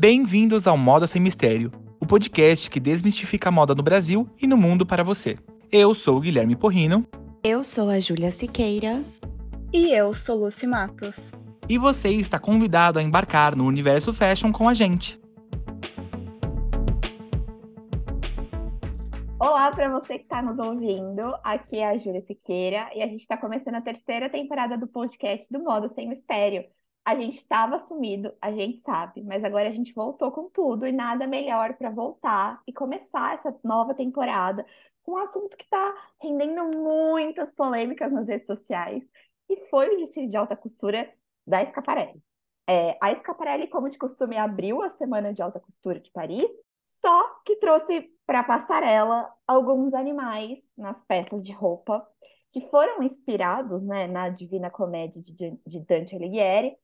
Bem-vindos ao Moda Sem Mistério, o podcast que desmistifica a moda no Brasil e no mundo para você. Eu sou o Guilherme Porrino. Eu sou a Júlia Siqueira. E eu sou Lucy Matos. E você está convidado a embarcar no universo fashion com a gente. Olá para você que está nos ouvindo. Aqui é a Júlia Siqueira e a gente está começando a terceira temporada do podcast do Moda Sem Mistério. A gente estava sumido, a gente sabe, mas agora a gente voltou com tudo e nada melhor para voltar e começar essa nova temporada com um assunto que está rendendo muitas polêmicas nas redes sociais e foi o desfile de alta costura da Scaparelli. É, a Scaparelli, como de costume, abriu a Semana de Alta Costura de Paris, só que trouxe para a passarela alguns animais nas peças de roupa que foram inspirados né, na Divina Comédia de, de Dante Alighieri,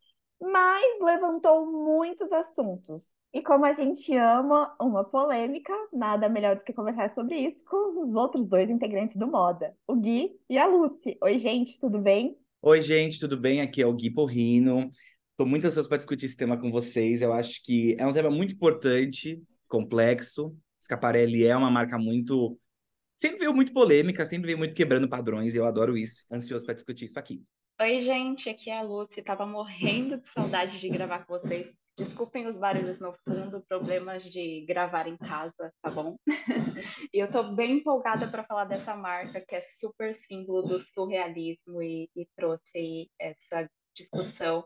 mas levantou muitos assuntos. E como a gente ama uma polêmica, nada melhor do que conversar sobre isso com os outros dois integrantes do Moda, o Gui e a Lucy. Oi, gente, tudo bem? Oi, gente, tudo bem? Aqui é o Gui Porrino. Estou muito ansioso para discutir esse tema com vocês. Eu acho que é um tema muito importante, complexo. Scaparelli é uma marca muito. Sempre veio muito polêmica, sempre veio muito quebrando padrões, e eu adoro isso. Ansioso para discutir isso aqui. Oi, gente, aqui é a Lucy. Tava morrendo de saudade de gravar com vocês. Desculpem os barulhos no fundo, problemas de gravar em casa, tá bom? e eu tô bem empolgada para falar dessa marca que é super símbolo do surrealismo e, e trouxe essa discussão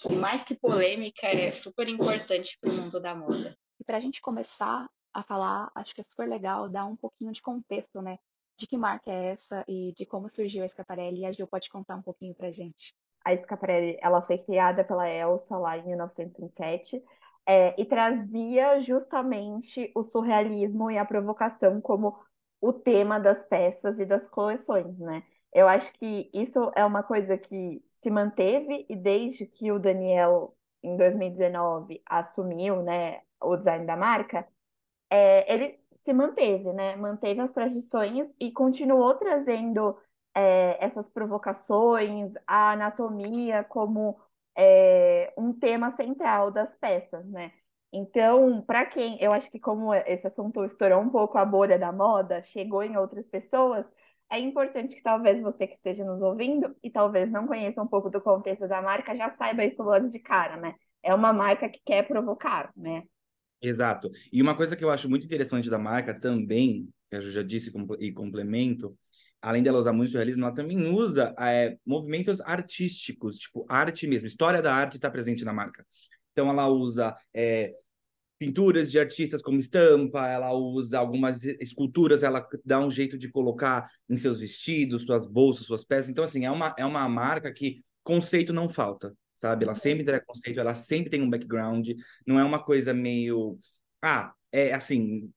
que mais que polêmica é super importante para o mundo da moda. E para a gente começar a falar, acho que é super legal dar um pouquinho de contexto, né? De que marca é essa e de como surgiu a Scaparelli. E a Gil pode contar um pouquinho pra gente. A Scaparelli, ela foi criada pela Elsa lá em 1927 é, e trazia justamente o surrealismo e a provocação como o tema das peças e das coleções, né? Eu acho que isso é uma coisa que se manteve e desde que o Daniel, em 2019, assumiu, né, o design da marca, é, ele se manteve, né? Manteve as tradições e continuou trazendo é, essas provocações, a anatomia como é, um tema central das peças, né? Então, para quem, eu acho que como esse assunto estourou um pouco a bolha da moda, chegou em outras pessoas, é importante que talvez você que esteja nos ouvindo e talvez não conheça um pouco do contexto da marca, já saiba isso logo de cara, né? É uma marca que quer provocar, né? Exato. E uma coisa que eu acho muito interessante da marca também, que eu já disse e complemento, além dela usar muito surrealismo, ela também usa é, movimentos artísticos, tipo arte mesmo, história da arte está presente na marca. Então ela usa é, pinturas de artistas como estampa, ela usa algumas esculturas, ela dá um jeito de colocar em seus vestidos, suas bolsas, suas peças. Então, assim, é uma, é uma marca que conceito não falta sabe? Ela sempre entrega conceito, ela sempre tem um background, não é uma coisa meio. Ah, é assim,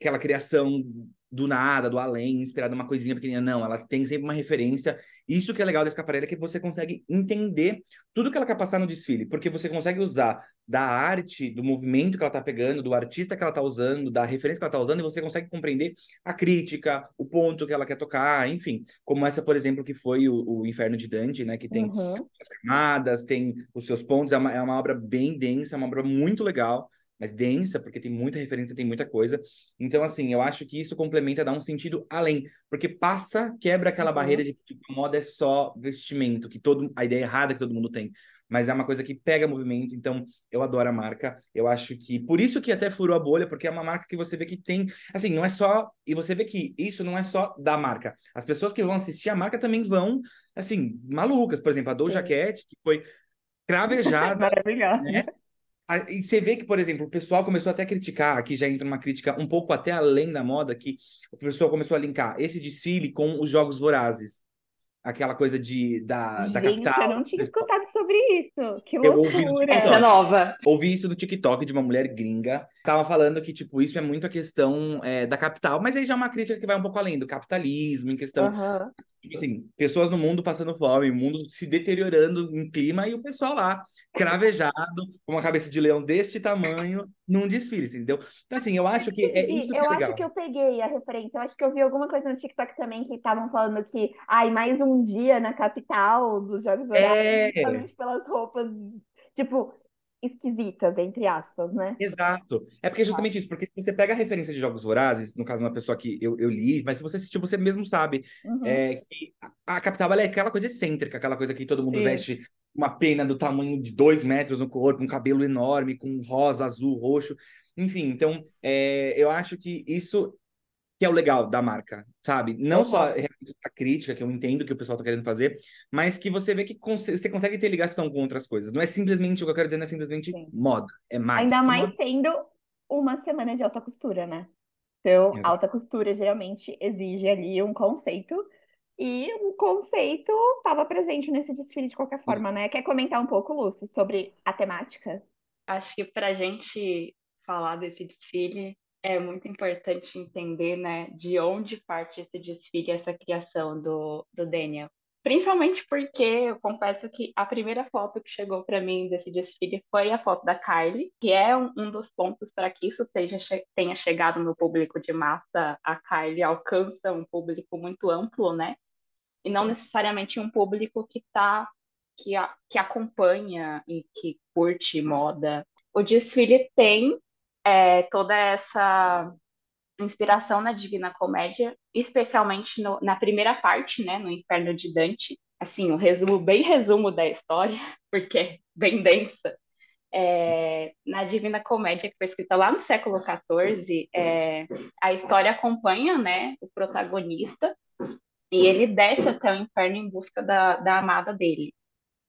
aquela criação do nada, do além, inspirada uma coisinha pequenininha. Não, ela tem sempre uma referência. Isso que é legal da escaparelli é que você consegue entender tudo que ela quer passar no desfile, porque você consegue usar da arte, do movimento que ela tá pegando, do artista que ela tá usando, da referência que ela tá usando, e você consegue compreender a crítica, o ponto que ela quer tocar, enfim. Como essa, por exemplo, que foi o, o Inferno de Dante, né? Que tem uhum. as camadas, tem os seus pontos, é uma, é uma obra bem densa, é uma obra muito legal mais densa, porque tem muita referência, tem muita coisa. Então, assim, eu acho que isso complementa, dá um sentido além, porque passa, quebra aquela uhum. barreira de que moda é só vestimento, que todo a ideia errada que todo mundo tem. Mas é uma coisa que pega movimento, então eu adoro a marca. Eu acho que por isso que até furou a bolha, porque é uma marca que você vê que tem, assim, não é só, e você vê que isso não é só da marca. As pessoas que vão assistir a marca também vão, assim, malucas, por exemplo, a Doja Cat, que foi cravejada, Maravilhosa. Né? E você vê que, por exemplo, o pessoal começou até a criticar, aqui já entra uma crítica um pouco até além da moda, que o pessoal começou a linkar esse desfile com os Jogos Vorazes aquela coisa de, da, da Gente, capital. eu não tinha escutado sobre isso. Que loucura. Essa é nova. Ouvi isso do TikTok de uma mulher gringa. Tava falando que, tipo, isso é muito a questão é, da capital, mas aí já é uma crítica que vai um pouco além do capitalismo, em questão. Uhum. Assim, pessoas no mundo passando fome, o mundo se deteriorando em clima e o pessoal lá, cravejado, com uma cabeça de leão deste tamanho, num desfile, entendeu? Então, assim, eu acho que é isso que eu é legal. acho que eu peguei a referência. Eu acho que eu vi alguma coisa no TikTok também que estavam falando que, ai, mais um dia na capital dos Jogos Vorazes, é... pelas roupas. Tipo, esquisitas, entre aspas, né? Exato. É porque é Tá. justamente isso, porque se você pega a referência de Jogos Vorazes, no caso, uma pessoa que eu, eu li, mas se você assistiu, você mesmo sabe, Uhum. é, que a, a capital é aquela coisa excêntrica, aquela coisa que todo mundo Sim. veste uma pena do tamanho de dois metros no corpo, um cabelo enorme, com rosa, azul, roxo. Enfim, então, é, eu acho que isso que é o legal da marca, sabe? Não só Uhum. realmente a crítica, que eu entendo que o pessoal tá querendo fazer, mas que você vê que cons- você consegue ter ligação com outras coisas. Não é simplesmente, o que eu quero dizer, não é simplesmente Sim. moda, é mais. Ainda mais moda. sendo uma semana de alta costura, né? Então, Exato. alta costura geralmente exige ali um conceito, e o conceito estava presente nesse desfile de qualquer forma, né? Quer comentar um pouco, Lúcia, sobre a temática? Acho que para a gente falar desse desfile é muito importante entender, né, de onde parte esse desfile, essa criação do, do Daniel. Principalmente porque eu confesso que a primeira foto que chegou para mim desse desfile foi a foto da Kylie, que é um, um dos pontos para que isso tenha, tenha chegado no público de massa. A Kylie alcança um público muito amplo, né? E não necessariamente um público que tá que, a- que acompanha e que curte moda. O desfile tem é, toda essa inspiração na Divina Comédia, especialmente no- na primeira parte, né, no Inferno de Dante. Assim, um resumo, bem resumo da história, porque é bem densa. É, na Divina Comédia, que foi escrita lá no século XIV, é, a história acompanha, né, o protagonista e ele desce até o inferno em busca da, da amada dele.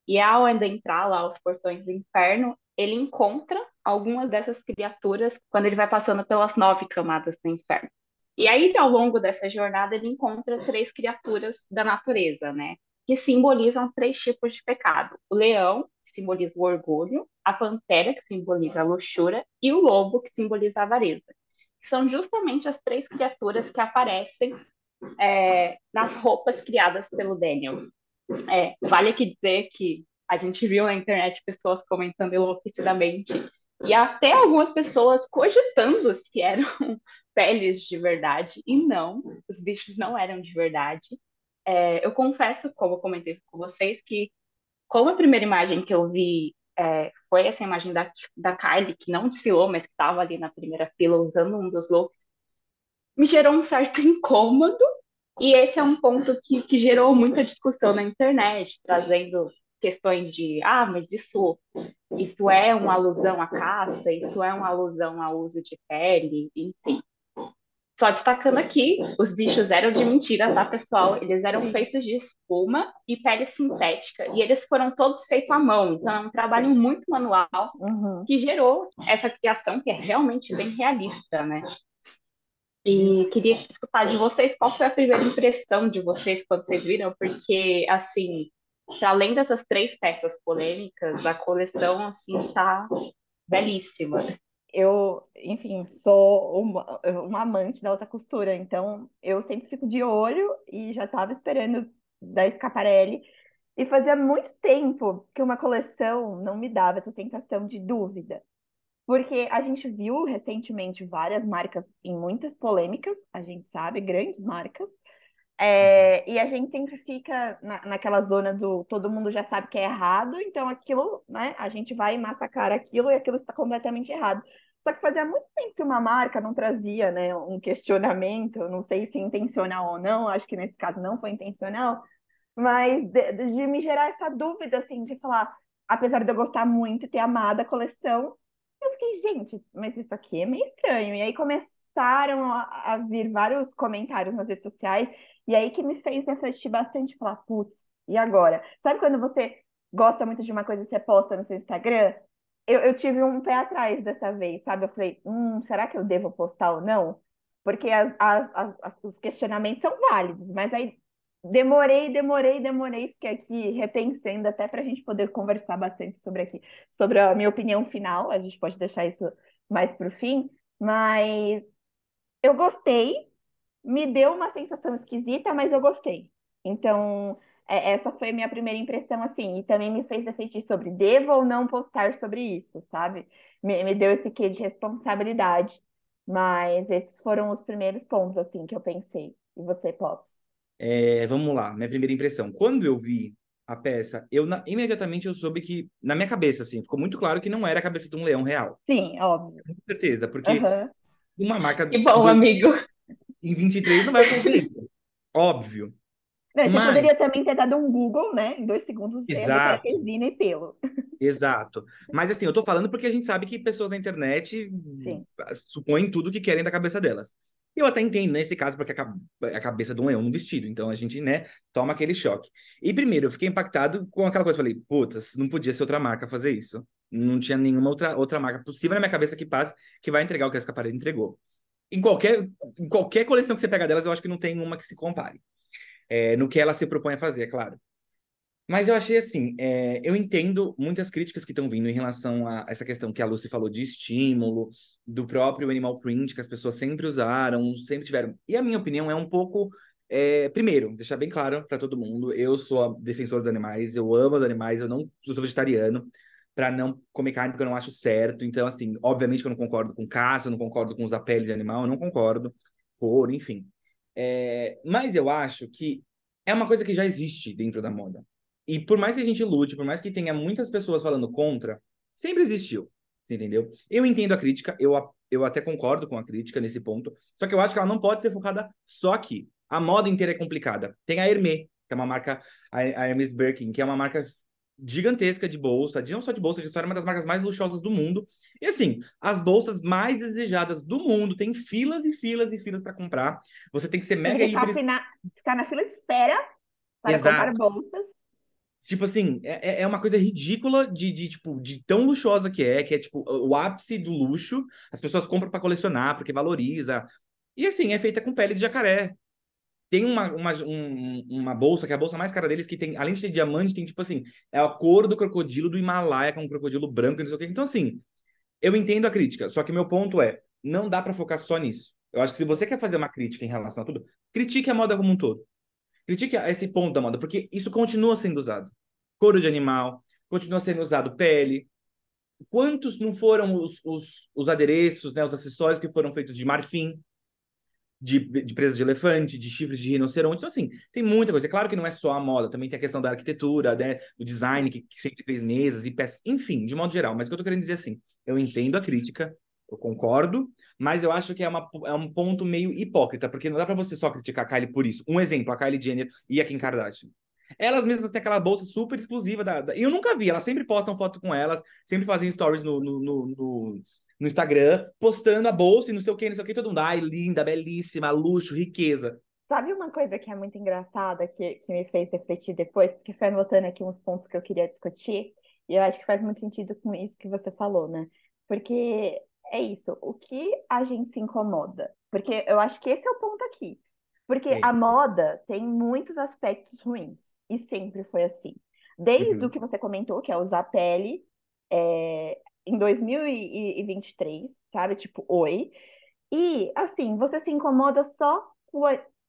E ao adentrar lá aos portões do inferno, ele encontra algumas dessas criaturas quando ele vai passando pelas nove camadas do inferno. E aí, ao longo dessa jornada, ele encontra três criaturas da natureza, né? Que simbolizam três tipos de pecado: o leão, que simboliza o orgulho, a pantera, que simboliza a luxúria, e o lobo, que simboliza a avareza. São justamente as três criaturas que aparecem é, nas roupas criadas pelo Daniel. É, vale aqui dizer que a gente viu na internet pessoas comentando enlouquecidamente e até algumas pessoas cogitando se eram peles de verdade. E não, os bichos não eram de verdade. É, eu confesso, como eu comentei com vocês, que como a primeira imagem que eu vi é, foi essa imagem da, da Kylie, que não desfilou, mas que estava ali na primeira fila usando um dos looks, me gerou um certo incômodo. E esse é um ponto que, que gerou muita discussão na internet, trazendo questões de, ah, mas isso, isso é uma alusão à caça, isso é uma alusão ao uso de pele, enfim. Só destacando aqui, os bichos eram de mentira, tá, pessoal? Eles eram feitos de espuma e pele sintética, e eles foram todos feitos à mão, então é um trabalho muito manual Uhum. que gerou essa criação que é realmente bem realista, né? E queria escutar de vocês qual foi a primeira impressão de vocês quando vocês viram, porque, assim, além dessas três peças polêmicas, a coleção, assim, tá belíssima. Eu, enfim, sou uma, uma amante da alta costura, então eu sempre fico de olho e já estava esperando da Schiaparelli. E fazia muito tempo que uma coleção não me dava essa sensação de dúvida. Porque a gente viu recentemente várias marcas em muitas polêmicas, a gente sabe, grandes marcas. É, e a gente sempre fica na, naquela zona do todo mundo já sabe que é errado, então aquilo, né, a gente vai massacrar aquilo e aquilo está completamente errado. Só que fazia muito tempo que uma marca não trazia, né, um questionamento, não sei se intencional ou não, acho que nesse caso não foi intencional, mas de, de me gerar essa dúvida, assim, de falar, apesar de eu gostar muito e ter amado a coleção, eu fiquei, gente, mas isso aqui é meio estranho. E aí começaram a, a vir vários comentários nas redes sociais, e aí que me fez refletir bastante, falar, putz, e agora? Sabe quando você gosta muito de uma coisa e você posta no seu Instagram? Eu, eu tive um pé atrás dessa vez, sabe? Eu falei, hum, será que eu devo postar ou não? Porque as, as, as, os questionamentos são válidos, mas aí demorei, demorei, demorei, fiquei aqui repensando até para a gente poder conversar bastante sobre aqui, sobre a minha opinião final. A gente pode deixar isso mais para o fim, mas eu gostei, me deu uma sensação esquisita, mas eu gostei. Então, é, essa foi a minha primeira impressão, assim, e também me fez refletir sobre devo ou não postar sobre isso, sabe? Me, me deu esse quê de responsabilidade. Mas esses foram os primeiros pontos, assim, que eu pensei. E você, Pops? É, vamos lá, minha primeira impressão. Quando eu vi a peça, eu na, imediatamente eu soube que, na minha cabeça, assim, ficou muito claro que não era a cabeça de um leão real. Sim, óbvio. Com certeza, porque Uhum. uma marca Que bom, amigo. Em 23 não vai isso. Óbvio. Não, você Mas- poderia também ter dado um Google, né? Em dois segundos, Exato. e pelo. Exato. Mas assim, eu tô falando porque a gente sabe que pessoas na internet Sim. supõem tudo que querem da cabeça delas. Eu até entendo nesse caso, porque é a ca- é a cabeça de um leão no vestido. Então a gente, né, toma aquele choque. E primeiro, eu fiquei impactado com aquela coisa. Falei, putas, não podia ser outra marca fazer isso. Não tinha nenhuma outra, outra marca possível na minha cabeça que passe que vai entregar o que a Escaparelli entregou. Em qualquer, em qualquer coleção que você pega delas, eu acho que não tem uma que se compare. É, no que ela se propõe a fazer, é claro. Mas eu achei assim, é, eu entendo muitas críticas que estão vindo em relação a essa questão que a Lucy falou de estímulo, do próprio animal print, que as pessoas sempre usaram, sempre tiveram. E a minha opinião é um pouco. é, primeiro, deixar bem claro para todo mundo, eu sou defensor dos animais, eu amo os animais, eu não eu sou vegetariano para não comer carne porque eu não acho certo. Então, assim, obviamente que eu não concordo com caça, eu não concordo com usar pele de animal, eu não concordo, couro, enfim. É, mas eu acho que é uma coisa que já existe dentro da moda. E por mais que a gente lute, por mais que tenha muitas pessoas falando contra, sempre existiu. Entendeu? Eu entendo a crítica, eu, eu até concordo com a crítica nesse ponto, só que eu acho que ela não pode ser focada só aqui. A moda inteira é complicada. Tem a Hermès, que é uma marca, a Hermès Birkin, que é uma marca gigantesca de bolsa, de não só de bolsa, de história, é uma das marcas mais luxuosas do mundo. E assim, as bolsas mais desejadas do mundo, tem filas e filas e filas para comprar. Você tem que ser Tem mega ficar, hiper ficar na fila de espera para Exato. comprar bolsas. Tipo assim, é, é- é uma coisa ridícula de, de, tipo, de tão luxuosa que é, que é, tipo, o ápice do luxo. As pessoas compram para colecionar, porque valoriza. E, assim, é feita com pele de jacaré. Tem uma, uma, um- uma bolsa, que é a bolsa mais cara deles, que tem, além de ter diamante, tem, tipo assim, é a cor do crocodilo do Himalaia, que é um crocodilo branco, não sei o quê. Então, assim, eu entendo a crítica, só que meu ponto é, não dá para focar só nisso. Eu acho que se você quer fazer uma crítica em relação a tudo, critique a moda como um todo. Critique esse ponto da moda, porque isso continua sendo usado. Couro de animal, continua sendo usado pele. Quantos não foram os, os, os adereços, né, os acessórios que foram feitos de marfim, de, de presas de elefante, de chifres de rinoceronte? Então, assim, tem muita coisa. É claro que não é só a moda, também tem a questão da arquitetura, né, do design, que, que sempre fez mesas e peças, enfim, de modo geral. Mas o que eu tô querendo dizer é assim, eu entendo a crítica, eu concordo, mas eu acho que é, uma, é um ponto meio hipócrita, porque não dá pra você só criticar a Kylie por isso. Um exemplo, a Kylie Jenner e a Kim Kardashian. Elas mesmas têm aquela bolsa super exclusiva da, da- eu nunca vi, elas sempre postam foto com elas, sempre fazem stories no, no, no, no- no Instagram, postando a bolsa e não sei o que, não sei o que, todo mundo, ai, linda, belíssima, luxo, riqueza. Sabe uma coisa que é muito engraçada, que, que me fez refletir depois, porque foi anotando aqui uns pontos que eu queria discutir, e eu acho que faz muito sentido com isso que você falou, né? Porque é isso, o que a gente se incomoda? Porque eu acho que esse é o ponto aqui. Porque É. a moda tem muitos aspectos ruins, e sempre foi assim. Desde Uhum. o que você comentou, que é usar pele, é, em 2023, sabe? Tipo, oi. E, assim, você se incomoda só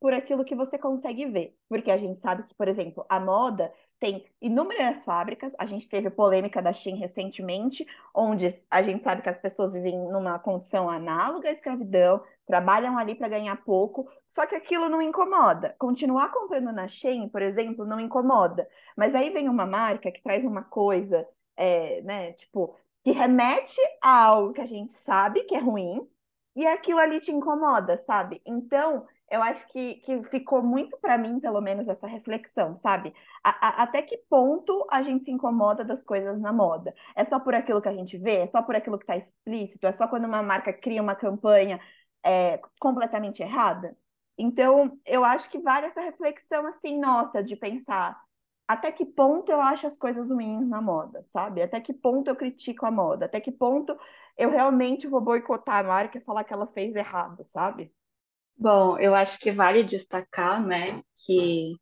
por, aquilo que você consegue ver. Porque a gente sabe que, por exemplo, a moda tem inúmeras fábricas. A gente teve polêmica da Shein recentemente, onde a gente sabe que as pessoas vivem numa condição análoga à escravidão, trabalham ali para ganhar pouco, só que aquilo não incomoda. Continuar comprando na Shein, por exemplo, não incomoda. Mas aí vem uma marca que traz uma coisa, é, né, tipo, que remete a algo que a gente sabe que é ruim, e aquilo ali te incomoda, sabe? Então, eu acho que, que ficou muito para mim, pelo menos, essa reflexão, sabe? A- a- até que ponto a gente se incomoda das coisas na moda? É só por aquilo que a gente vê? É só por aquilo que está explícito? É só quando uma marca cria uma campanha é, completamente errada? Então, eu acho que vale essa reflexão, assim, nossa, de pensar até que ponto eu acho as coisas ruins na moda, sabe? Até que ponto eu critico a moda? Até que ponto eu realmente vou boicotar a marca e falar que ela fez errado, sabe? Bom, eu acho que vale destacar, né, que,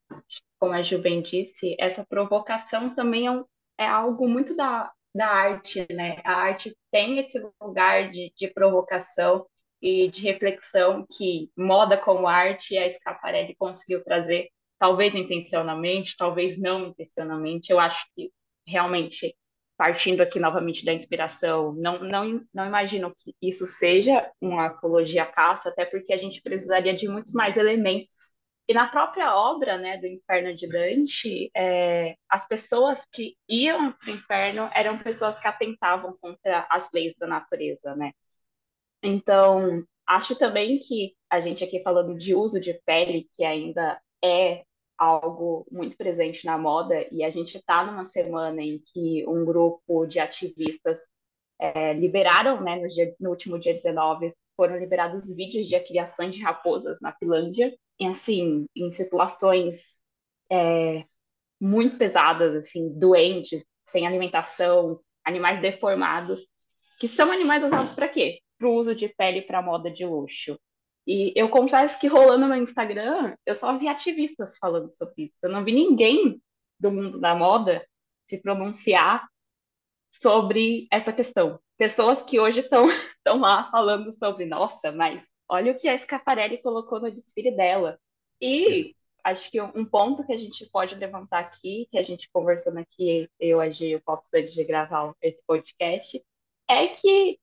como a Ju bem disse, essa provocação também é, um- é algo muito da, da arte, né? A arte tem esse lugar de, de provocação e de reflexão que moda como arte a Schiaparelli conseguiu trazer, talvez intencionalmente, talvez não intencionalmente. Eu acho que realmente partindo aqui novamente da inspiração, não, não, não imagino que isso seja uma apologia à caça, até porque a gente precisaria de muitos mais elementos E na própria obra né, do Inferno de Dante, é, as pessoas que iam para o inferno eram pessoas que atentavam contra as leis da natureza, né? Então, acho também que a gente aqui falando de uso de pele, que ainda é algo muito presente na moda, e a gente está numa semana em que um grupo de ativistas é, liberaram, né, no, dia, no último dia 19, foram liberados vídeos de criações de raposas na Finlândia, e assim, em situações é, muito pesadas, assim, doentes, sem alimentação, animais deformados, que são animais usados para quê? Para o uso de pele para moda de luxo. E eu confesso que rolando no Instagram, eu só vi ativistas falando sobre isso. Eu não vi ninguém do mundo da moda se pronunciar sobre essa questão. Pessoas que hoje estão lá falando sobre, nossa, mas olha o que a Scaparelli colocou no desfile dela. E acho que um ponto que a gente pode levantar aqui, que a gente conversando aqui, eu, a G e o Pops, antes de gravar esse podcast, é que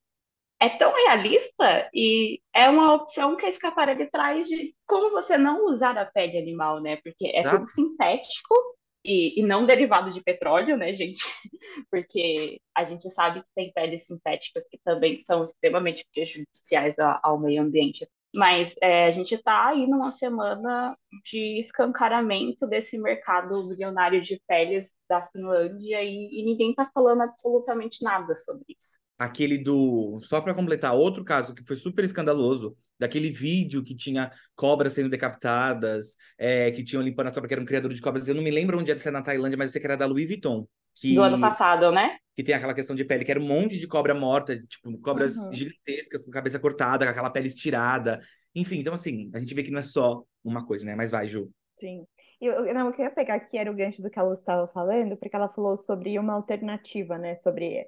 é tão realista e é uma opção que a Scaparelli traz de como você não usar a pele animal, né? Porque é tudo sintético e, e, não derivado de petróleo, né, gente? Porque a gente sabe que tem peles sintéticas que também são extremamente prejudiciais ao, ao meio ambiente. Mas é, a gente está aí numa semana de escancaramento desse mercado bilionário de peles da Finlândia e, e ninguém está falando absolutamente nada sobre isso. Aquele do. Só para completar, outro caso que foi super escandaloso, daquele vídeo que tinha cobras sendo decapitadas, é, que tinham limpando a sobra, que era um criador de cobras. Eu não me lembro onde era ser na Tailândia, mas eu sei que era da Louis Vuitton. Que... Do ano passado, né? Que tem aquela questão de pele, que era um monte de cobra morta, tipo, cobras uhum. gigantescas, com cabeça cortada, com aquela pele estirada. Enfim, então assim, a gente vê que não é só uma coisa, né? Mas vai, Ju. Sim. Eu, não, eu queria pegar aqui era o gancho do que a Lu estava falando, porque ela falou sobre uma alternativa, né? Sobre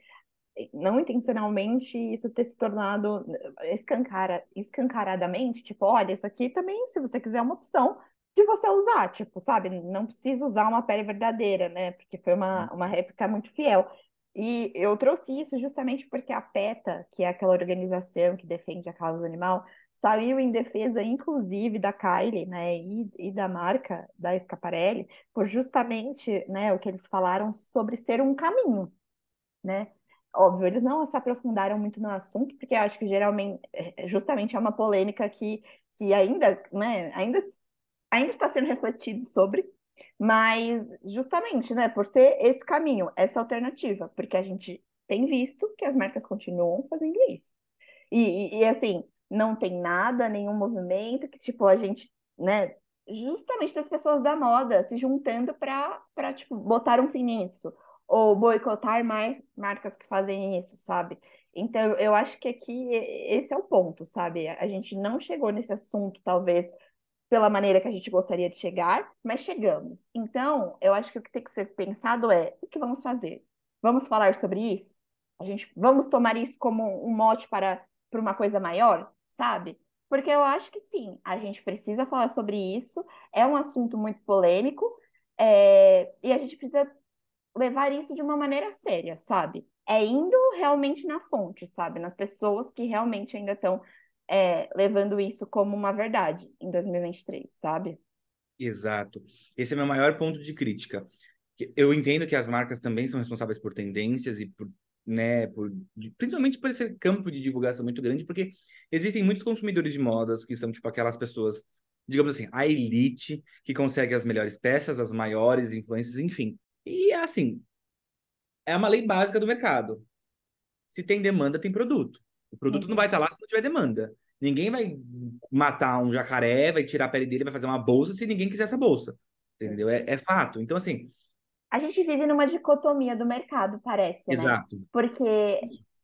não intencionalmente isso ter se tornado escancara, escancaradamente, tipo, olha, isso aqui também, se você quiser, é uma opção de você usar, tipo, sabe? Não precisa usar uma pele verdadeira, né? Porque foi uma, uma réplica muito fiel. E eu trouxe isso justamente porque a PETA, que é aquela organização que defende a causa animal, saiu em defesa, inclusive, da Kylie, né, e, e da marca, da Scaparelli, por justamente, né, o que eles falaram sobre ser um caminho, né? Óbvio, eles não se aprofundaram muito no assunto, porque acho que geralmente, é, justamente é uma polêmica que, que ainda, né, ainda, ainda está sendo refletido sobre, mas justamente, né, por ser esse caminho, essa alternativa, porque a gente tem visto que as marcas continuam fazendo isso. E, e, e assim, não tem nada, nenhum movimento que, tipo, a gente, né, justamente das pessoas da moda se juntando para, tipo, botar um fim nisso ou boicotar mar marcas que fazem isso, sabe? Então, eu acho que aqui esse é o ponto, sabe? A gente não chegou nesse assunto, talvez, pela maneira que a gente gostaria de chegar, mas chegamos. Então, eu acho que o que tem que ser pensado é o que vamos fazer? Vamos falar sobre isso? A gente vamos tomar isso como um mote para, para uma coisa maior, sabe? Porque eu acho que sim, a gente precisa falar sobre isso, é um assunto muito polêmico, é, e a gente precisa levar isso de uma maneira séria, sabe? É indo realmente na fonte, sabe? Nas pessoas que realmente ainda estão é, levando isso como uma verdade em 2023, sabe? Exato. Esse é meu maior ponto de crítica. Eu entendo que as marcas também são responsáveis por tendências e por, né, por, principalmente por esse campo de divulgação muito grande, porque existem muitos consumidores de modas que são tipo aquelas pessoas, digamos assim, a elite que consegue as melhores peças, as maiores influências, enfim. E assim, é uma lei básica do mercado. Se tem demanda, tem produto. O produto uhum. não vai estar lá se não tiver demanda. Ninguém vai matar um jacaré, vai tirar a pele dele, vai fazer uma bolsa se ninguém quiser essa bolsa. Entendeu? É, é fato. Então, assim. A gente vive numa dicotomia do mercado, parece, né? Exato. Porque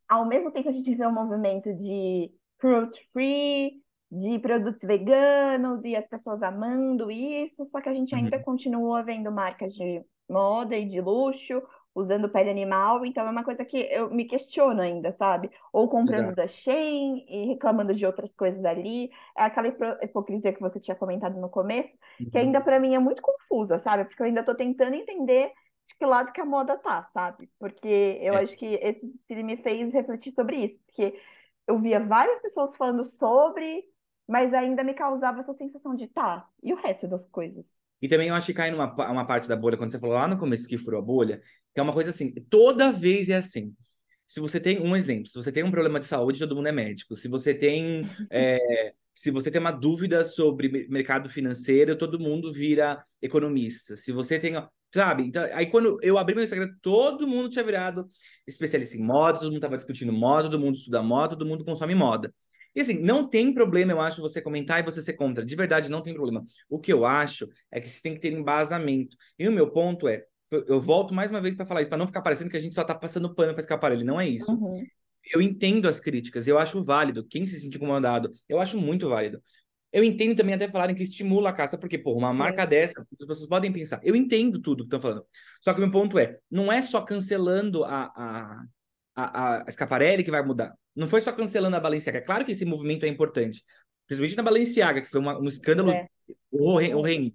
ao mesmo tempo a gente vê um movimento de cruelty free, de produtos veganos e as pessoas amando isso, só que a gente ainda uhum. continua vendo marcas de moda e de luxo, usando pele animal, então é uma coisa que eu me questiono ainda, sabe? Ou comprando Exato. da Shein e reclamando de outras coisas ali. É aquela hipocrisia que você tinha comentado no começo, uhum. que ainda para mim é muito confusa, sabe? Porque eu ainda tô tentando entender de que lado que a moda tá, sabe? Porque eu é. acho que esse filme me fez refletir sobre isso, porque eu via várias pessoas falando sobre mas ainda me causava essa sensação de, tá, e o resto das coisas? E também eu acho que cai numa uma parte da bolha, quando você falou lá no começo que furou a bolha, que é uma coisa assim, toda vez é assim. Se você tem um exemplo, se você tem um problema de saúde, todo mundo é médico. Se você tem, é, se você tem uma dúvida sobre mercado financeiro, todo mundo vira economista. Se você tem, sabe? Então, aí quando eu abri meu Instagram, todo mundo tinha virado especialista em moda, todo mundo estava discutindo moda, todo mundo estuda moda, todo mundo consome moda. E assim, não tem problema, eu acho, você comentar e você ser contra. De verdade, não tem problema. O que eu acho é que você tem que ter embasamento. E o meu ponto é, eu volto mais uma vez para falar isso, para não ficar parecendo que a gente só está passando pano para escapar ele. Não é isso. Uhum. Eu entendo as críticas, eu acho válido. Quem se sentir incomodado, eu acho muito válido. Eu entendo também até falarem que estimula a caça, porque, pô, uma marca dessa, as pessoas podem pensar. Eu entendo tudo que estão falando. Só que o meu ponto é, não é só cancelando a, a, a, a Scaparelli que vai mudar. Não foi só cancelando a Balenciaga. É claro que esse movimento é importante. Principalmente na Balenciaga, que foi uma, um escândalo é. horrendo.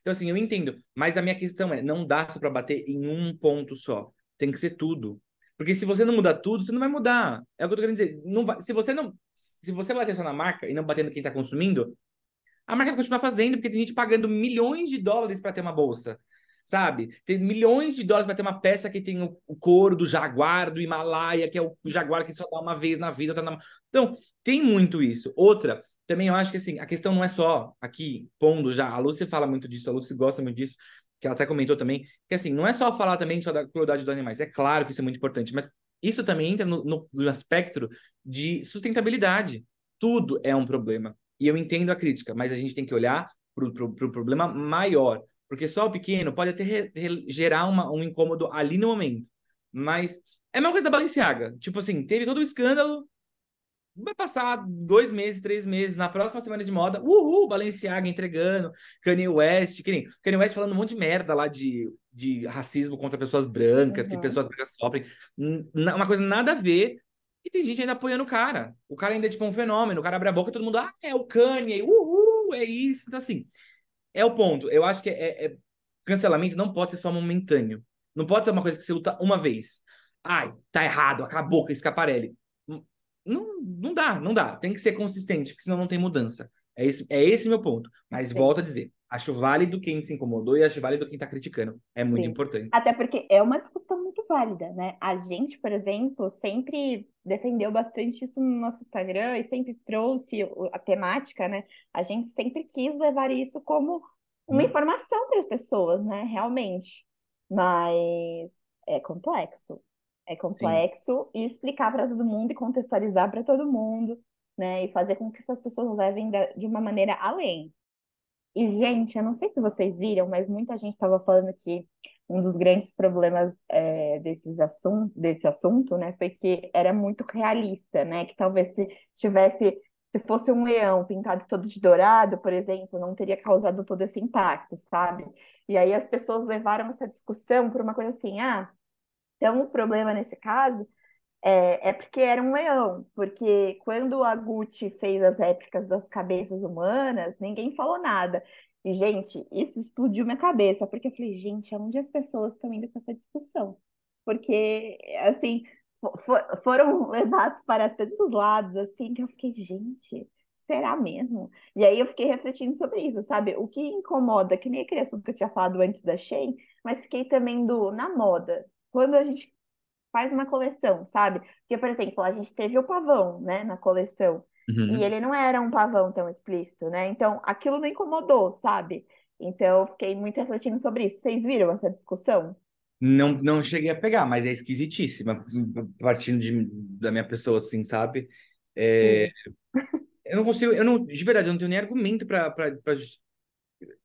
Então, assim, eu entendo. Mas a minha questão é, não dá só para bater em um ponto só. Tem que ser tudo. Porque se você não mudar tudo, você não vai mudar. É o que eu tô querendo dizer. Não vai, se você não. Se você bater só na marca e não bater no quem está consumindo, a marca vai continuar fazendo, porque tem gente pagando milhões de dólares para ter uma bolsa sabe? Tem milhões de dólares para ter uma peça que tem o, couro do jaguar do Himalaia, que é o jaguar que só dá uma vez na vida. Tá na... Então, tem muito isso. Outra, também eu acho que assim, a questão não é só aqui, pondo já, a Lúcia fala muito disso, a Lúcia gosta muito disso, que ela até comentou também, que assim, não é só falar também só da crueldade dos animais, é claro que isso é muito importante, mas isso também entra no, no, no aspecto de sustentabilidade. Tudo é um problema. E eu entendo a crítica, mas a gente tem que olhar para o pro, pro problema maior. Porque só o pequeno pode até gerar uma, um incômodo ali no momento. Mas é a mesma coisa da Balenciaga. Tipo assim, teve todo o escândalo, vai passar dois meses, três meses, na próxima semana de moda, uhul, Balenciaga entregando, Kanye West, que nem, Kanye West falando um monte de merda lá de, de racismo contra pessoas brancas, uhum. que pessoas brancas sofrem, uma coisa nada a ver, e tem gente ainda apoiando o cara, o cara ainda é tipo um fenômeno, o cara abre a boca e todo mundo, ah, é o Kanye, uhul, é isso, então assim, é o ponto. Eu acho que é, é, cancelamento não pode ser só momentâneo. Não pode ser uma coisa que você luta uma vez. Ai, tá errado, acabou com esse Scaparelli. Não, não dá, não dá. Tem que ser consistente, porque senão não tem mudança. É esse, é esse meu ponto. Mas Sim. volto a dizer, acho válido quem se incomodou e acho válido quem está criticando. É muito Sim. importante. Até porque é uma discussão muito válida, né? A gente, por exemplo, sempre defendeu bastante isso no nosso Instagram e sempre trouxe a temática, né? A gente sempre quis levar isso como uma hum. informação para as pessoas, né? Realmente. Mas é complexo. É complexo Sim. e explicar para todo mundo e contextualizar para todo mundo né? E fazer com que essas pessoas levem de uma maneira além. E, gente, eu não sei se vocês viram, mas muita gente estava falando que um dos grandes problemas é, desses assunto, desse assunto, né, foi que era muito realista, né? Que talvez se tivesse, se fosse um leão pintado todo de dourado, por exemplo, não teria causado todo esse impacto, sabe? E aí as pessoas levaram essa discussão por uma coisa assim, ah, então o problema nesse caso é, é porque era um leão, porque quando a Gucci fez as réplicas das cabeças humanas, ninguém falou nada. E, gente, isso explodiu minha cabeça, porque eu falei, gente, aonde as pessoas estão indo com essa discussão? Porque, assim, for, foram levados para tantos lados, assim, que eu fiquei, gente, será mesmo? E aí eu fiquei refletindo sobre isso, sabe? O que incomoda, que nem aquele assunto que eu tinha falado antes da Shein, mas fiquei também do, na moda. Quando a gente faz uma coleção, sabe? Porque, por exemplo, a gente teve o pavão, né, na coleção. Uhum. E ele não era um pavão tão explícito, né? Então, aquilo me incomodou, sabe? Então, eu fiquei muito refletindo sobre isso. Vocês viram essa discussão? Não, não cheguei a pegar, mas é esquisitíssima, partindo de, da minha pessoa, assim, sabe? É, eu não consigo, eu não, de verdade, eu não tenho nem argumento para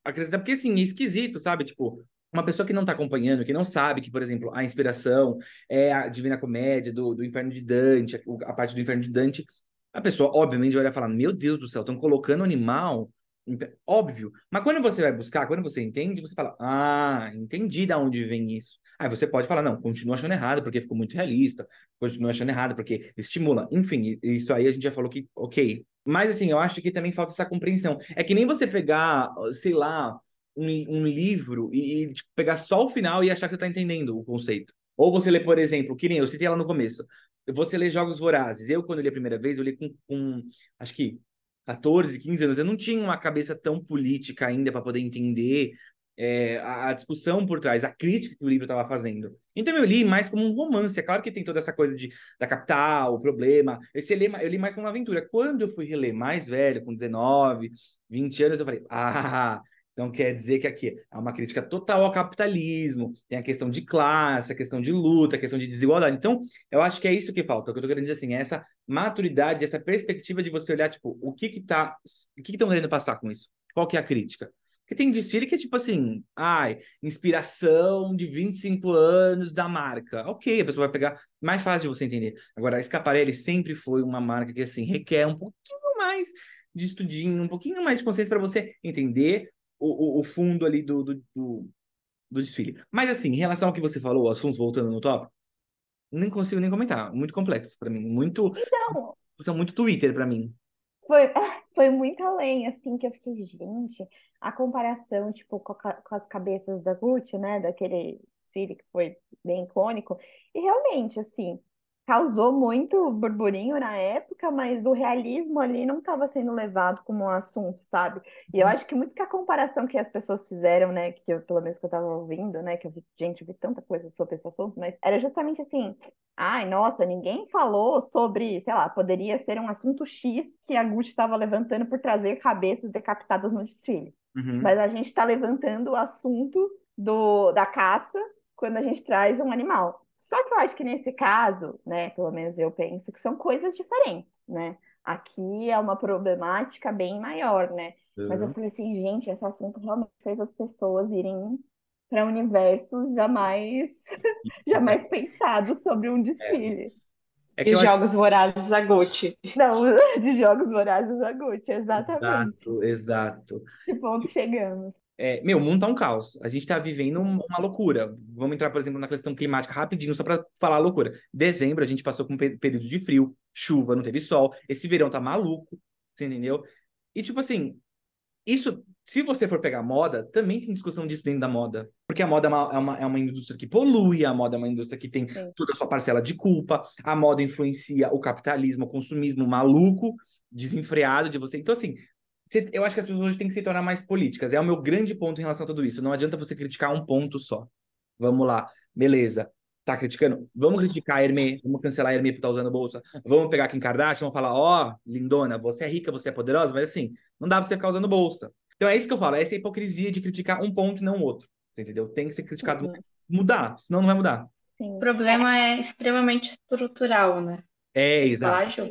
acrescentar, porque assim, é esquisito, sabe? Tipo, uma pessoa que não está acompanhando, que não sabe que, por exemplo, a inspiração é a Divina Comédia, do, do Inferno de Dante, a, parte do Inferno de Dante, a pessoa, obviamente, vai e falar: Meu Deus do céu, estão colocando animal. Óbvio. Mas quando você vai buscar, quando você entende, você fala: Ah, entendi de onde vem isso. Aí você pode falar: Não, continua achando errado porque ficou muito realista, continua achando errado porque estimula. Enfim, isso aí a gente já falou que, ok. Mas assim, eu acho que também falta essa compreensão. É que nem você pegar, sei lá, um, um livro e, e tipo, pegar só o final e achar que você está entendendo o conceito. Ou você lê, por exemplo, que nem eu citei lá no começo, você lê Jogos Vorazes. Eu, quando li a primeira vez, eu li com, com acho que 14, 15 anos, eu não tinha uma cabeça tão política ainda para poder entender é, a, a, discussão por trás, a crítica que o livro estava fazendo. Então eu li mais como um romance. É claro que tem toda essa coisa de, da capital, o problema. Esse, eu, li, eu li mais como uma aventura. Quando eu fui reler mais velho, com 19, 20 anos, eu falei, ah, então quer dizer que aqui é uma crítica total ao capitalismo, tem a questão de classe, a questão de luta, a questão de desigualdade. Então, eu acho que é isso que falta. O que eu tô querendo dizer assim, é essa maturidade, essa perspectiva de você olhar, tipo, o que que tá, o que estão querendo passar com isso? Qual que é a crítica? Porque tem desfile que é tipo assim, ai, inspiração de 25 anos da marca. Ok, a pessoa vai pegar, mais fácil de você entender. Agora, a Scaparelli sempre foi uma marca que, assim, requer um pouquinho mais de estudinho, um pouquinho mais de consciência para você entender o, o, o fundo ali do, do, do, do, desfile. Mas assim, em relação ao que você falou, o assunto voltando no top, nem consigo nem comentar. Muito complexo para mim. Muito. Então. São muito Twitter para mim. Foi, foi muito além, assim, que eu fiquei, gente, a comparação, tipo, com, a, com as cabeças da Gucci, né, daquele desfile que foi bem icônico, e realmente, assim, causou muito burburinho na época, mas o realismo ali não estava sendo levado como um assunto, sabe? E eu uhum. acho que muito que a comparação que as pessoas fizeram, né, que eu, pelo menos que eu estava ouvindo, né, que eu vi, gente, eu vi tanta coisa sobre esse assunto, mas era justamente assim, ai, nossa, ninguém falou sobre, sei lá, poderia ser um assunto X que a Gucci estava levantando por trazer cabeças decapitadas no desfile. Uhum. Mas a gente está levantando o assunto do, da caça quando a gente traz um animal. Só que eu acho que nesse caso, né, pelo menos eu penso que são coisas diferentes, né? Aqui é uma problemática bem maior, né? Uhum. Mas eu falei assim, gente, esse assunto realmente fez as pessoas irem para universos jamais, jamais pensados sobre um desfile. É. É de jogos acho... vorazes a Gucci. Não, de jogos vorazes a Gucci, exatamente. Exato, exato. Que ponto chegamos. É, meu, o mundo tá um caos. A gente tá vivendo uma loucura. Vamos entrar, por exemplo, na questão climática rapidinho, só para falar loucura. Dezembro, a gente passou com um período de frio, chuva, não teve sol. Esse verão tá maluco, você entendeu? E, tipo assim, isso, se você for pegar moda, também tem discussão disso dentro da moda. Porque a moda é uma, é uma, é uma indústria que polui, a moda é uma indústria que tem Sim. toda a sua parcela de culpa, a moda influencia o capitalismo, o consumismo maluco, desenfreado de você. Então, assim, eu acho que as pessoas hoje têm que se tornar mais políticas. É o meu grande ponto em relação a tudo isso. Não adianta você criticar um ponto só. Vamos lá, beleza. Tá criticando? Vamos criticar a Hermê, vamos cancelar a Hermê por estar tá usando bolsa. Vamos pegar Kim Kardashian, vamos falar, ó, oh, lindona, você é rica, você é poderosa, mas assim, não dá pra você ficar usando bolsa. Então é isso que eu falo, é essa hipocrisia de criticar um ponto e não o outro. Você entendeu? Tem que ser criticado, uhum. mudar, senão não vai mudar. Sim. O problema é extremamente estrutural, né? É, exato.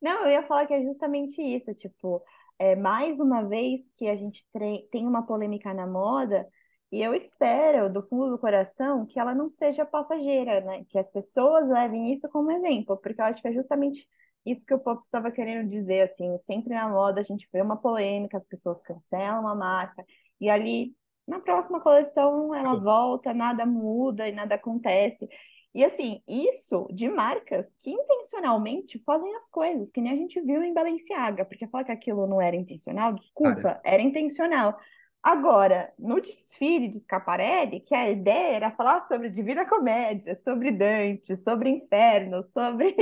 Não, eu ia falar que é justamente isso, tipo, é, mais uma vez que a gente tem uma polêmica na moda, e eu espero, do fundo do coração, que ela não seja passageira, né? Que as pessoas levem isso como exemplo, porque eu acho que é justamente isso que o Pop estava querendo dizer, assim, sempre na moda a gente vê uma polêmica, as pessoas cancelam a marca, e ali, na próxima coleção, ela volta, nada muda e nada acontece. E assim, isso de marcas que intencionalmente fazem as coisas, que nem a gente viu em Balenciaga, porque falar que aquilo não era intencional, desculpa, Cara. era intencional. Agora, no desfile de Scaparelli, que a ideia era falar sobre Divina Comédia, sobre Dante, sobre Inferno, sobre.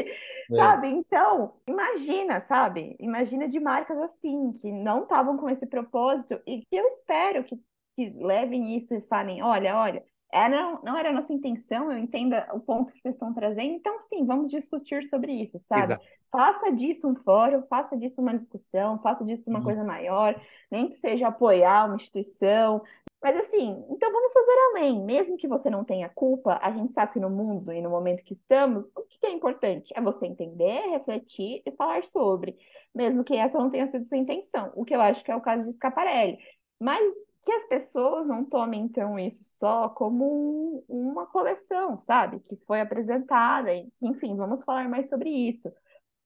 É. Sabe? Então, imagina, sabe? Imagina de marcas assim, que não estavam com esse propósito e que eu espero que, que levem isso e falem: olha, olha, era, não era a nossa intenção, eu entendo o ponto que vocês estão trazendo, então sim, vamos discutir sobre isso, sabe? Exato. Faça disso um fórum, faça disso uma discussão, faça disso uma uhum. coisa maior, nem que seja apoiar uma instituição, mas assim, então vamos fazer além, mesmo que você não tenha culpa, a gente sabe que no mundo e no momento que estamos, o que é importante? É você entender, refletir e falar sobre, mesmo que essa não tenha sido sua intenção, o que eu acho que é o caso de Scaparelli. Mas que as pessoas não tomem, então, isso só como um, uma coleção, sabe? Que foi apresentada, enfim, vamos falar mais sobre isso.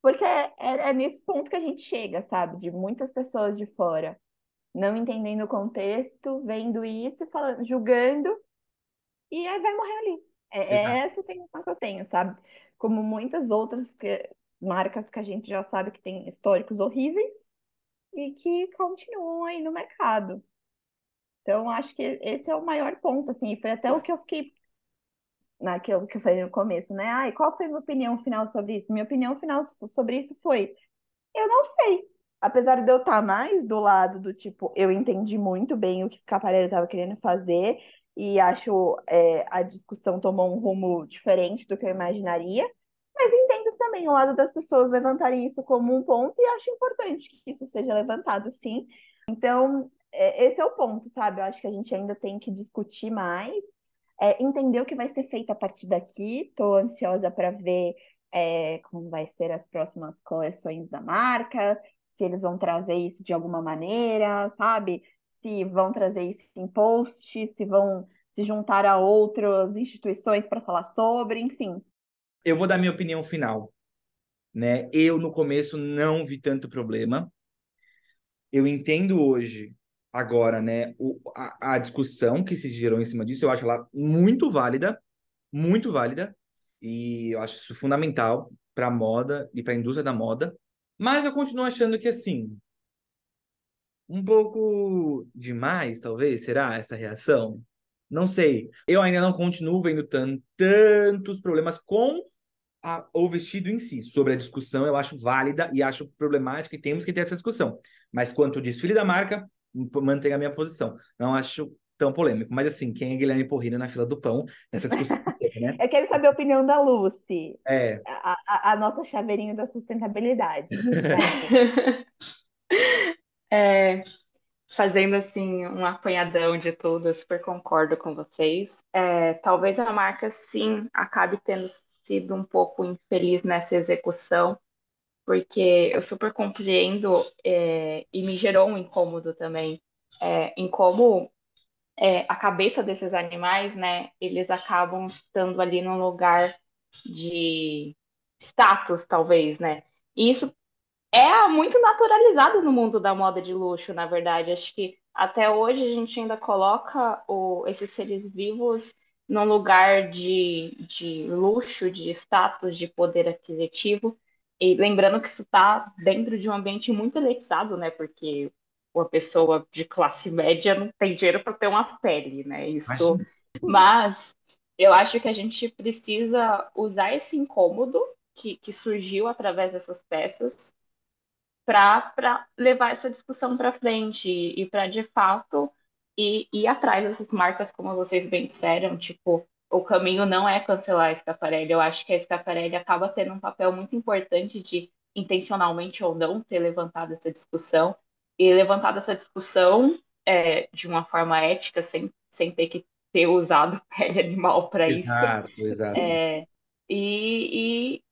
Porque é, é, é, nesse ponto que a gente chega, sabe? De muitas pessoas de fora não entendendo o contexto, vendo isso, falando, julgando, e aí vai morrer ali. É, é essa a sensação que eu tenho, sabe? Como muitas outras que, marcas que a gente já sabe que tem históricos horríveis e que continuam aí no mercado. Então, acho que esse é o maior ponto, assim, foi até o que eu fiquei naquilo que eu falei no começo, né? Ai, qual foi minha opinião final sobre isso? Minha opinião final sobre isso foi: eu não sei. apesar de eu estar mais do lado do tipo, eu entendi muito bem o que Scaparelli estava querendo fazer e acho é, a discussão tomou um rumo diferente do que eu imaginaria, mas entendo também o lado das pessoas levantarem isso como um ponto e acho importante que isso seja levantado, sim. Então, esse é o ponto, sabe? Eu acho que a gente ainda tem que discutir mais, é, entender o que vai ser feito a partir daqui. Estou ansiosa para ver é, como vai ser as próximas coleções da marca, se eles vão trazer isso de alguma maneira, sabe? Se vão trazer isso em post, se vão se juntar a outras instituições para falar sobre, enfim. Eu vou dar minha opinião final. Né? Eu, no começo, não vi tanto problema. Eu entendo hoje, agora, né, o, a, a discussão que se gerou em cima disso, eu acho ela muito válida, muito válida, e eu acho isso fundamental para a moda e para a indústria da moda. Mas eu continuo achando que, assim, um pouco demais, talvez, será essa reação? Não sei. Eu ainda não continuo vendo tantos problemas com a, o vestido em si. Sobre a discussão, eu acho válida e acho problemática e temos que ter essa discussão. Mas quanto ao desfile da marca, mantenho a minha posição. Não acho tão polêmico. Mas assim, quem é Guilherme Porrino na fila do pão nessa discussão? né? Eu quero saber a opinião da Lucy. É. A, a, a nossa chaveirinho da sustentabilidade. é, fazendo assim um apanhadão de tudo, eu super concordo com vocês. É, talvez a marca sim acabe tendo sido um pouco infeliz nessa execução, porque eu super compreendo é, e me gerou um incômodo também é, em como é, a cabeça desses animais, né, eles acabam estando ali num lugar de status, talvez, né? E isso é muito naturalizado no mundo da moda de luxo, na verdade. Acho que até hoje a gente ainda coloca o, esses seres vivos num lugar de, de luxo, de status, de poder aquisitivo. E lembrando que isso está dentro de um ambiente muito elitizado, né? Porque uma pessoa de classe média não tem dinheiro para ter uma pele, né? Isso. Mas eu acho que a gente precisa usar esse incômodo que, que surgiu através dessas peças para levar essa discussão para frente e, e para de fato ir, ir atrás dessas marcas, como vocês bem disseram, tipo, o caminho não é cancelar a Scaparelli. Eu acho que a Scaparelli acaba tendo um papel muito importante de intencionalmente ou não ter levantado essa discussão e levantado essa discussão é, de uma forma ética, sem, sem ter que ter usado pele animal para isso. Exato, exato. É, e, e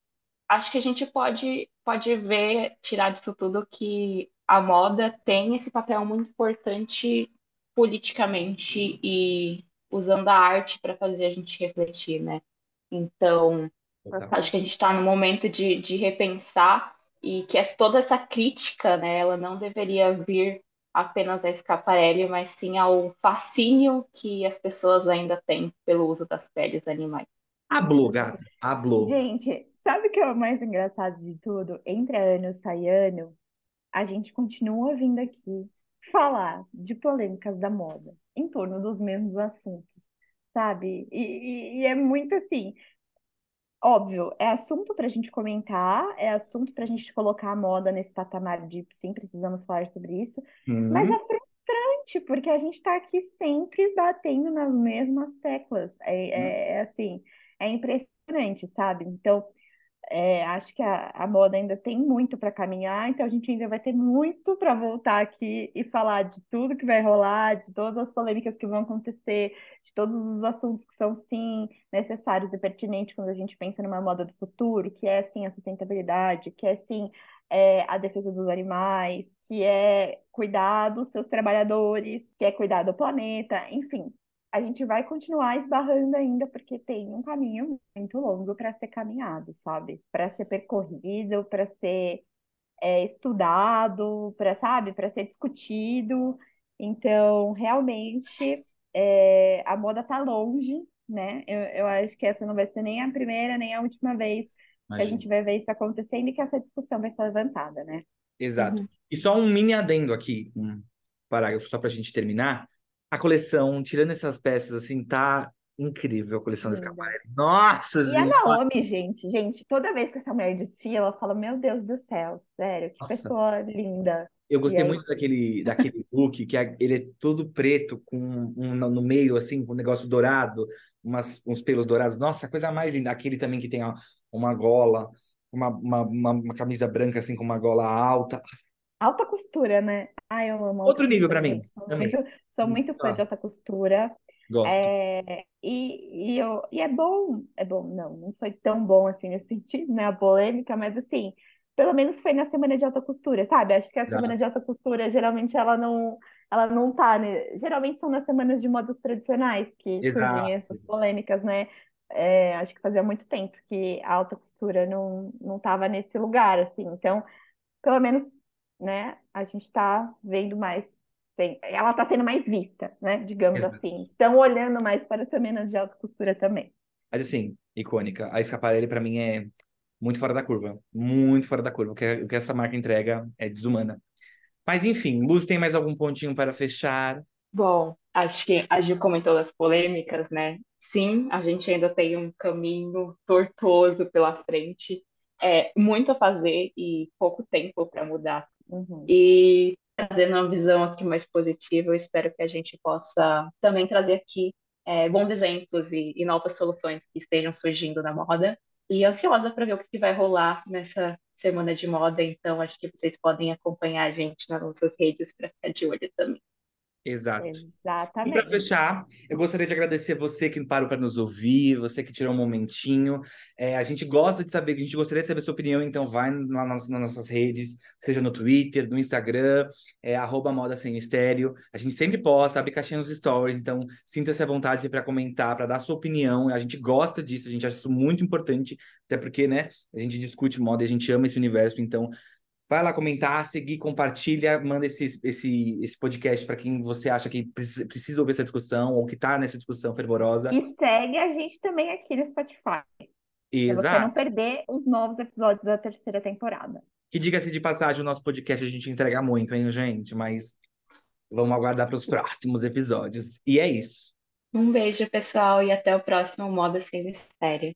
acho que a gente pode, pode ver, tirar disso tudo que a moda tem esse papel muito importante politicamente e usando a arte para fazer a gente refletir, né? Então, acho que a gente está no momento de, de repensar e que é toda essa crítica, né, ela não deveria vir apenas a Scaparelli, mas sim ao fascínio que as pessoas ainda têm pelo uso das peles animais. Hablou, gata, hablou. Gente, sabe o que é o mais engraçado de tudo? Entre ano e sai ano, a gente continua vindo aqui falar de polêmicas da moda em torno dos mesmos assuntos, sabe? E, e, e é muito assim, óbvio, é assunto para a gente comentar, é assunto para a gente colocar a moda nesse patamar de sim, precisamos falar sobre isso, Hum. mas é frustrante, porque a gente está aqui sempre batendo nas mesmas teclas. É, é, é assim, é impressionante, sabe? Então, é, acho que a, a moda ainda tem muito para caminhar, então a gente ainda vai ter muito para voltar aqui e falar de tudo que vai rolar, de todas as polêmicas que vão acontecer, de todos os assuntos que são sim necessários e pertinentes quando a gente pensa numa moda do futuro, que é sim a sustentabilidade, que é sim é, a defesa dos animais, que é cuidar dos seus trabalhadores, que é cuidar do planeta, enfim a gente vai continuar esbarrando ainda, porque tem um caminho muito longo para ser caminhado, sabe? Para ser percorrido, para ser é, estudado, para, sabe, para ser discutido. Então, realmente, é, a moda está longe, né? Eu, eu acho que essa não vai ser nem a primeira, nem a última vez que a gente vai ver isso acontecendo e que essa discussão vai ser levantada, né? Exato. Uhum. E só um mini adendo aqui, um parágrafo só para a gente terminar a coleção, tirando essas peças, assim, tá incrível a coleção da Linda. Schiaparelli. Nossa, E a gente. Naomi, gente, gente, toda vez que essa mulher desfila, eu falo, meu Deus do céu, sério, que Nossa. pessoa linda. Eu gostei é muito daquele, daquele look, que é- ele é todo preto, com um, no meio, assim, com um negócio dourado, umas, uns pelos dourados. Nossa, a coisa mais linda. Aquele também que tem ó, uma gola, uma, uma, uma, uma camisa branca, assim, com uma gola alta. Alta costura, né? Ai, eu amo Outro nível pra mim. Sou também. muito, sou muito fã Ah. de alta costura. Gosto. É, e, e, eu, e é bom, é bom, não, não foi tão bom assim nesse sentido, né? A polêmica, mas assim, pelo menos foi na semana de alta costura, sabe? Acho que a Já. semana de alta costura, geralmente, ela não, ela não tá, né? Geralmente são nas semanas de modas tradicionais que surgem Exato. essas polêmicas, né? É, acho que fazia muito tempo que a alta costura não, não tava nesse lugar, assim. Então, pelo menos, né, a gente tá vendo mais, sim, ela tá sendo mais vista, né, digamos Exato. assim. Estão olhando mais para a semana de alta costura também. Mas assim, icônica. A Schiaparelli, pra mim, é muito fora da curva. Muito fora da curva. O que, o que essa marca entrega é desumana. Mas enfim, Luz, tem mais algum pontinho para fechar? Bom, acho que a Gil comentou das polêmicas, né? Sim, a gente ainda tem um caminho tortuoso pela frente, é muito a fazer e pouco tempo para mudar. Uhum. E trazendo uma visão aqui mais positiva, eu espero que a gente possa também trazer aqui é, bons exemplos e, e novas soluções que estejam surgindo na moda. E ansiosa para ver o que que vai rolar nessa semana de moda, então acho que vocês podem acompanhar a gente nas nossas redes para ficar de olho também. Exato. E para Exatamente. fechar, eu gostaria de agradecer você que parou para nos ouvir, você que tirou um momentinho. É, a gente gosta de saber, a gente gostaria de saber a sua opinião, então vai lá nas, nas nossas redes, seja no Twitter, no Instagram, é, arroba Moda Sem Mistério. A gente sempre posta, abre caixinha nos stories, então sinta-se à vontade para comentar, para dar sua opinião. A gente gosta disso, a gente acha isso muito importante, até porque, né, a gente discute moda e a gente ama esse universo, então Vai lá comentar, seguir, compartilha, manda esse, esse, esse podcast para quem você acha que precisa, precisa ouvir essa discussão ou que está nessa discussão fervorosa. E segue a gente também aqui no Spotify, para você não Exato. perder os novos episódios da terceira temporada. Que diga-se de passagem, o nosso podcast a gente entrega muito, hein, gente? Mas vamos aguardar para os próximos episódios. E é isso. Um beijo, pessoal, e até o próximo Moda Sem Mistério.